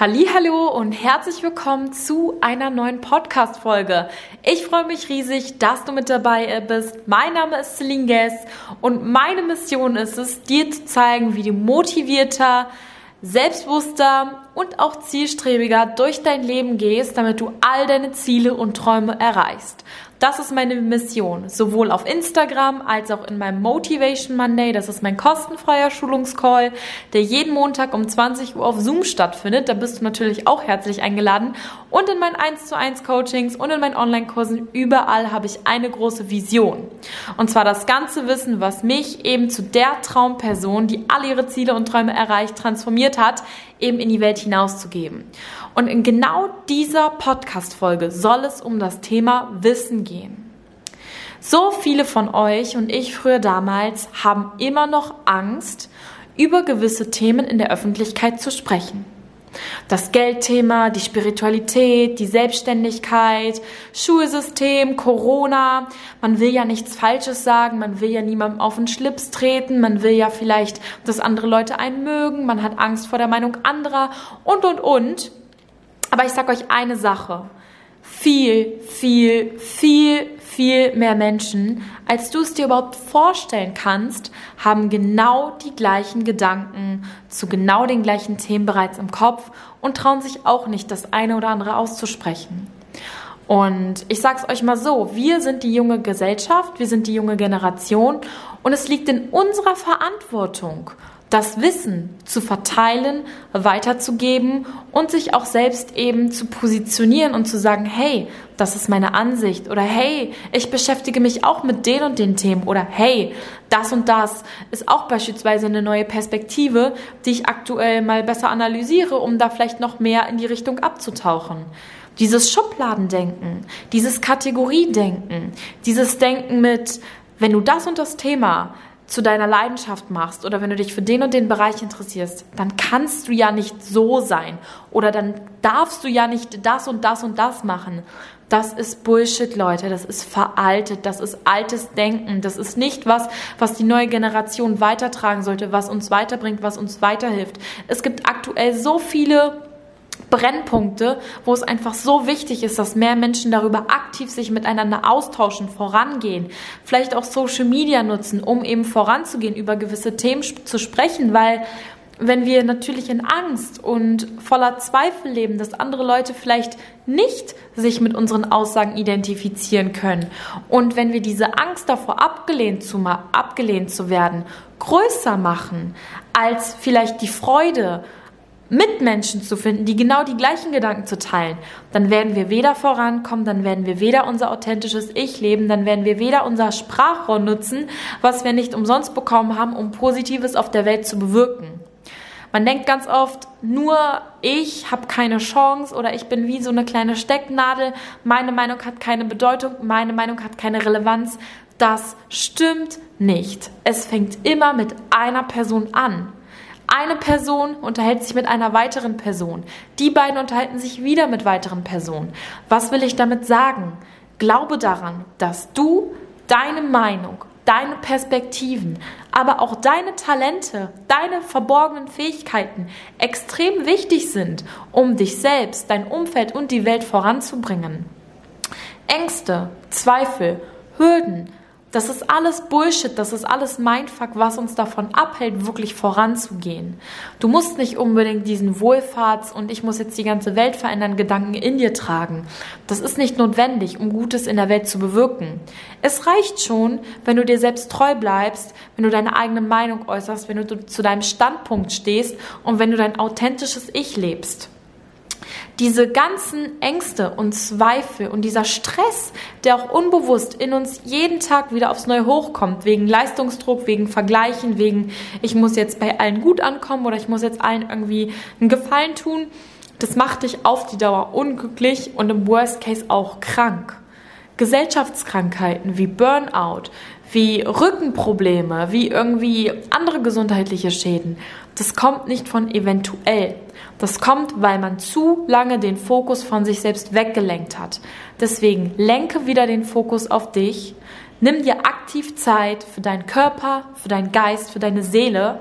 Hallo und herzlich willkommen zu einer neuen Podcast Folge. Ich freue mich riesig, dass du mit dabei bist. Mein Name ist Celine Guess und meine Mission ist es, dir zu zeigen, wie du motivierter, selbstbewusster und auch zielstrebiger durch dein Leben gehst, damit du all deine Ziele und Träume erreichst. Das ist meine Mission, sowohl auf Instagram als auch in meinem Motivation Monday. Das ist mein kostenfreier Schulungscall, der jeden Montag um 20 Uhr auf Zoom stattfindet. Da bist du natürlich auch herzlich eingeladen. Und in meinen 1 zu 1 Coachings und in meinen Online-Kursen überall habe ich eine große Vision. Und zwar das ganze Wissen, was mich eben zu der Traumperson, die alle ihre Ziele und Träume erreicht, transformiert hat, eben in die Welt hinauszugeben. Und in genau dieser Podcast-Folge soll es um das Thema Wissen gehen. So viele von euch und ich früher damals haben immer noch Angst, über gewisse Themen in der Öffentlichkeit zu sprechen. Das Geldthema, die Spiritualität, die Selbstständigkeit, Schulsystem, Corona. Man will ja nichts Falsches sagen, man will ja niemandem auf den Schlips treten, man will ja vielleicht, dass andere Leute einen mögen, man hat Angst vor der Meinung anderer und, und, und. Aber ich sage euch eine Sache. Viel, viel, viel, viel mehr Menschen, als du es dir überhaupt vorstellen kannst, haben genau die gleichen Gedanken zu genau den gleichen Themen bereits im Kopf und trauen sich auch nicht, das eine oder andere auszusprechen. Und ich sage es euch mal so, wir sind die junge Gesellschaft, wir sind die junge Generation und es liegt in unserer Verantwortung, das Wissen zu verteilen, weiterzugeben und sich auch selbst eben zu positionieren und zu sagen, hey, das ist meine Ansicht oder hey, ich beschäftige mich auch mit den und den Themen oder hey, das und das ist auch beispielsweise eine neue Perspektive, die ich aktuell mal besser analysiere, um da vielleicht noch mehr in die Richtung abzutauchen. Dieses Schubladendenken, dieses Kategoriedenken, dieses Denken mit, wenn du das und das Thema zu deiner Leidenschaft machst oder wenn du dich für den und den Bereich interessierst, dann kannst du ja nicht so sein oder dann darfst du ja nicht das und das und das machen. Das ist Bullshit, Leute. Das ist veraltet. Das ist altes Denken. Das ist nicht was, was die neue Generation weitertragen sollte, was uns weiterbringt, was uns weiterhilft. Es gibt aktuell so viele Brennpunkte, wo es einfach so wichtig ist, dass mehr Menschen darüber aktiv sich miteinander austauschen, vorangehen, vielleicht auch Social Media nutzen, um eben voranzugehen, über gewisse Themen zu sprechen, weil wenn wir natürlich in Angst und voller Zweifel leben, dass andere Leute vielleicht nicht sich mit unseren Aussagen identifizieren können. Und wenn wir diese Angst davor abgelehnt zu, abgelehnt zu werden größer machen als vielleicht die Freude Mitmenschen zu finden, die genau die gleichen Gedanken zu teilen, dann werden wir weder vorankommen, dann werden wir weder unser authentisches Ich leben, dann werden wir weder unser Sprachrohr nutzen, was wir nicht umsonst bekommen haben, um Positives auf der Welt zu bewirken. Man denkt ganz oft, nur ich habe keine Chance oder ich bin wie so eine kleine Stecknadel, meine Meinung hat keine Bedeutung, meine Meinung hat keine Relevanz. Das stimmt nicht. Es fängt immer mit einer Person an. Eine Person unterhält sich mit einer weiteren Person. Die beiden unterhalten sich wieder mit weiteren Personen. Was will ich damit sagen? Glaube daran, dass du deine Meinung, deine Perspektiven, aber auch deine Talente, deine verborgenen Fähigkeiten extrem wichtig sind, um dich selbst, dein Umfeld und die Welt voranzubringen. Ängste, Zweifel, Hürden, das ist alles Bullshit, das ist alles Mindfuck, was uns davon abhält, wirklich voranzugehen. Du musst nicht unbedingt diesen Wohlfahrts- und ich muss jetzt die ganze Welt verändern Gedanken in dir tragen. Das ist nicht notwendig, um Gutes in der Welt zu bewirken. Es reicht schon, wenn du dir selbst treu bleibst, wenn du deine eigene Meinung äußerst, wenn du zu deinem Standpunkt stehst und wenn du dein authentisches Ich lebst diese ganzen Ängste und Zweifel und dieser Stress, der auch unbewusst in uns jeden Tag wieder aufs Neue hochkommt, wegen Leistungsdruck, wegen Vergleichen, wegen ich muss jetzt bei allen gut ankommen oder ich muss jetzt allen irgendwie einen Gefallen tun, das macht dich auf die Dauer unglücklich und im Worst Case auch krank. Gesellschaftskrankheiten wie Burnout, wie Rückenprobleme, wie irgendwie andere gesundheitliche Schäden, das kommt nicht von eventuell. Das kommt, weil man zu lange den Fokus von sich selbst weggelenkt hat. Deswegen lenke wieder den Fokus auf dich. Nimm dir aktiv Zeit für deinen Körper, für deinen Geist, für deine Seele.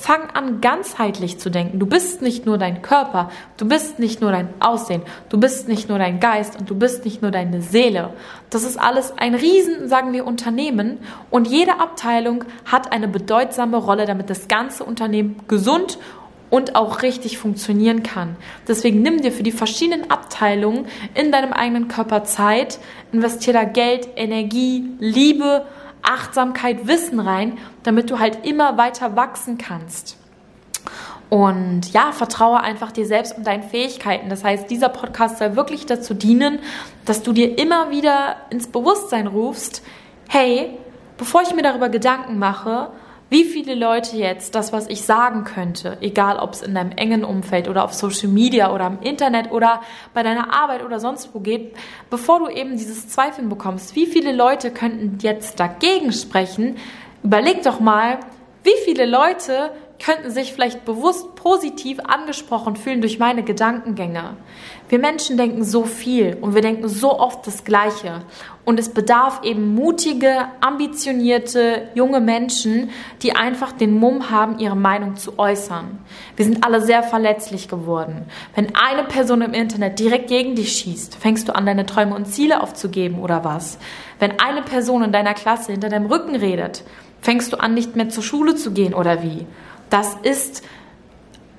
Fang an, ganzheitlich zu denken. Du bist nicht nur dein Körper, du bist nicht nur dein Aussehen, du bist nicht nur dein Geist und du bist nicht nur deine Seele. Das ist alles ein Riesen, sagen wir, Unternehmen und jede Abteilung hat eine bedeutsame Rolle, damit das ganze Unternehmen gesund und auch richtig funktionieren kann. Deswegen nimm dir für die verschiedenen Abteilungen in deinem eigenen Körper Zeit, investier da Geld, Energie, Liebe, Achtsamkeit, Wissen rein, damit du halt immer weiter wachsen kannst. Und ja, vertraue einfach dir selbst und deinen Fähigkeiten. Das heißt, dieser Podcast soll wirklich dazu dienen, dass du dir immer wieder ins Bewusstsein rufst, hey, bevor ich mir darüber Gedanken mache, wie viele Leute jetzt das, was ich sagen könnte, egal ob es in deinem engen Umfeld oder auf Social Media oder im Internet oder bei deiner Arbeit oder sonst wo geht, bevor du eben dieses Zweifeln bekommst, wie viele Leute könnten jetzt dagegen sprechen, überleg doch mal, wie viele Leute könnten sich vielleicht bewusst positiv angesprochen fühlen durch meine Gedankengänge. Wir Menschen denken so viel und wir denken so oft das Gleiche. Und es bedarf eben mutige, ambitionierte, junge Menschen, die einfach den Mumm haben, ihre Meinung zu äußern. Wir sind alle sehr verletzlich geworden. Wenn eine Person im Internet direkt gegen dich schießt, fängst du an, deine Träume und Ziele aufzugeben oder was? Wenn eine Person in deiner Klasse hinter deinem Rücken redet, fängst du an, nicht mehr zur Schule zu gehen oder wie? Das ist,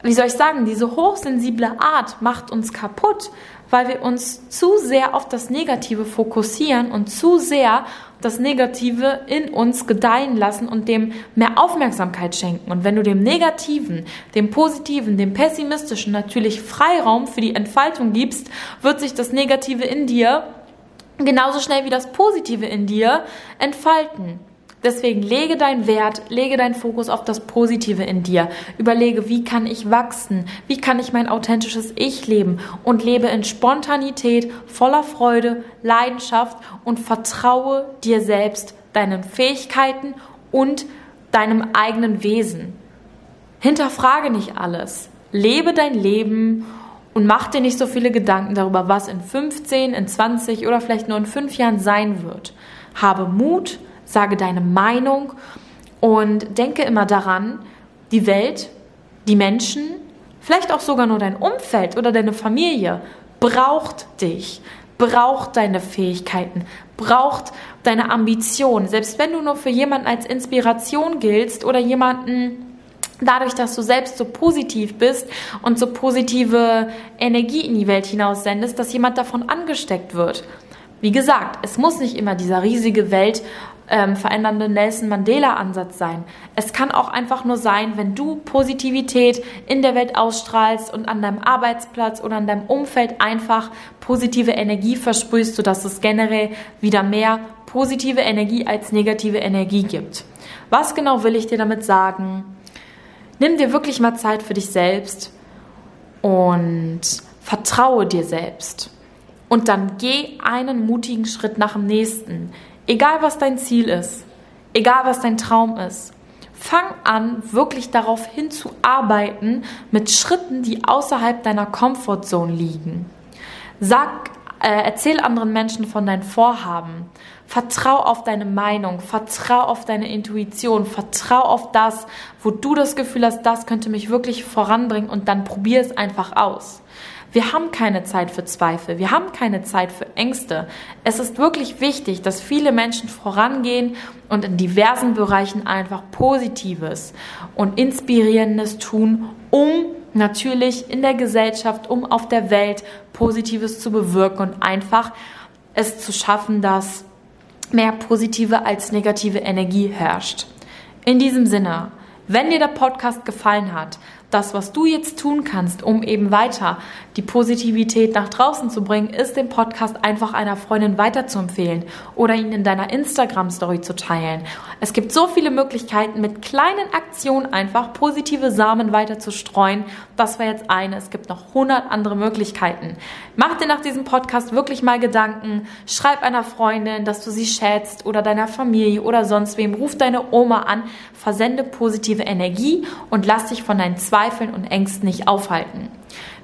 wie soll ich sagen, diese hochsensible Art macht uns kaputt, weil wir uns zu sehr auf das Negative fokussieren und zu sehr das Negative in uns gedeihen lassen und dem mehr Aufmerksamkeit schenken. Und wenn du dem Negativen, dem Positiven, dem Pessimistischen natürlich Freiraum für die Entfaltung gibst, wird sich das Negative in dir genauso schnell wie das Positive in dir entfalten. Deswegen lege deinen Wert, lege deinen Fokus auf das Positive in dir. Überlege, wie kann ich wachsen? Wie kann ich mein authentisches Ich leben? Und lebe in Spontanität, voller Freude, Leidenschaft und vertraue dir selbst, deinen Fähigkeiten und deinem eigenen Wesen. Hinterfrage nicht alles. Lebe dein Leben und mach dir nicht so viele Gedanken darüber, was in 15, in 20 oder vielleicht nur in 5 Jahren sein wird. Habe Mut, sage deine Meinung und denke immer daran, die Welt, die Menschen, vielleicht auch sogar nur dein Umfeld oder deine Familie braucht dich, braucht deine Fähigkeiten, braucht deine Ambition. Selbst wenn du nur für jemanden als Inspiration giltst oder jemanden dadurch, dass du selbst so positiv bist und so positive Energie in die Welt hinaus sendest, dass jemand davon angesteckt wird. Wie gesagt, es muss nicht immer dieser riesige Welt ähm, verändernde Nelson Mandela-Ansatz sein. Es kann auch einfach nur sein, wenn du Positivität in der Welt ausstrahlst und an deinem Arbeitsplatz oder an deinem Umfeld einfach positive Energie versprühst, sodass es generell wieder mehr positive Energie als negative Energie gibt. Was genau will ich dir damit sagen? Nimm dir wirklich mal Zeit für dich selbst und vertraue dir selbst. Und dann geh einen mutigen Schritt nach dem nächsten. Egal was dein Ziel ist, egal was dein Traum ist, fang an, wirklich darauf hinzuarbeiten mit Schritten, die außerhalb deiner Comfortzone liegen. Sag, äh, erzähl anderen Menschen von deinen Vorhaben. Vertrau auf deine Meinung, vertrau auf deine Intuition, vertrau auf das, wo du das Gefühl hast, das könnte mich wirklich voranbringen und dann probier es einfach aus. Wir haben keine Zeit für Zweifel, wir haben keine Zeit für Ängste. Es ist wirklich wichtig, dass viele Menschen vorangehen und in diversen Bereichen einfach Positives und Inspirierendes tun, um natürlich in der Gesellschaft, um auf der Welt Positives zu bewirken und einfach es zu schaffen, dass mehr positive als negative Energie herrscht. In diesem Sinne, wenn dir der Podcast gefallen hat, das, was du jetzt tun kannst, um eben weiter die Positivität nach draußen zu bringen, ist den Podcast einfach einer Freundin weiterzuempfehlen oder ihn in deiner Instagram-Story zu teilen. Es gibt so viele Möglichkeiten, mit kleinen Aktionen einfach positive Samen weiter zu streuen. Das war jetzt eine. Es gibt noch 100 andere Möglichkeiten. Mach dir nach diesem Podcast wirklich mal Gedanken. Schreib einer Freundin, dass du sie schätzt oder deiner Familie oder sonst wem. Ruf deine Oma an, versende positive Energie und lass dich von deinen zwei Zweifeln und Ängsten nicht aufhalten.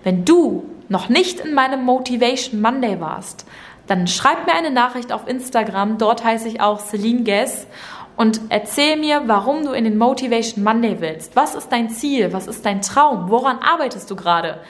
Wenn du noch nicht in meinem Motivation Monday warst, dann schreib mir eine Nachricht auf Instagram. Dort heiße ich auch Celine Guess. und erzähl mir, warum du in den Motivation Monday willst. Was ist dein Ziel? Was ist dein Traum? Woran arbeitest du gerade?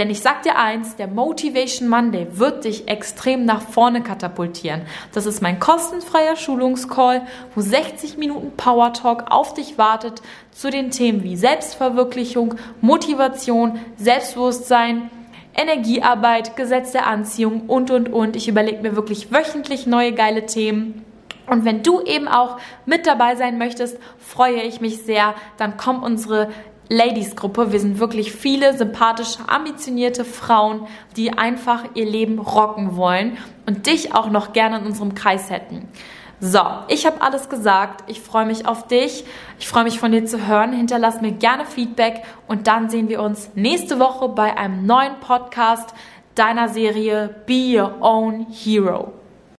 Denn ich sag dir eins, der Motivation Monday wird dich extrem nach vorne katapultieren. Das ist mein kostenfreier Schulungscall, wo 60 Minuten Power Talk auf dich wartet zu den Themen wie Selbstverwirklichung, Motivation, Selbstbewusstsein, Energiearbeit, Gesetz der Anziehung und, und, und. Ich überlege mir wirklich wöchentlich neue geile Themen. Und wenn du eben auch mit dabei sein möchtest, freue ich mich sehr. Dann komm unsere Ladies-Gruppe. Wir sind wirklich viele sympathische, ambitionierte Frauen, die einfach ihr Leben rocken wollen und dich auch noch gerne in unserem Kreis hätten. So, ich habe alles gesagt. Ich freue mich auf dich. Ich freue mich von dir zu hören. Hinterlass mir gerne Feedback und dann sehen wir uns nächste Woche bei einem neuen Podcast deiner Serie Be Your Own Hero.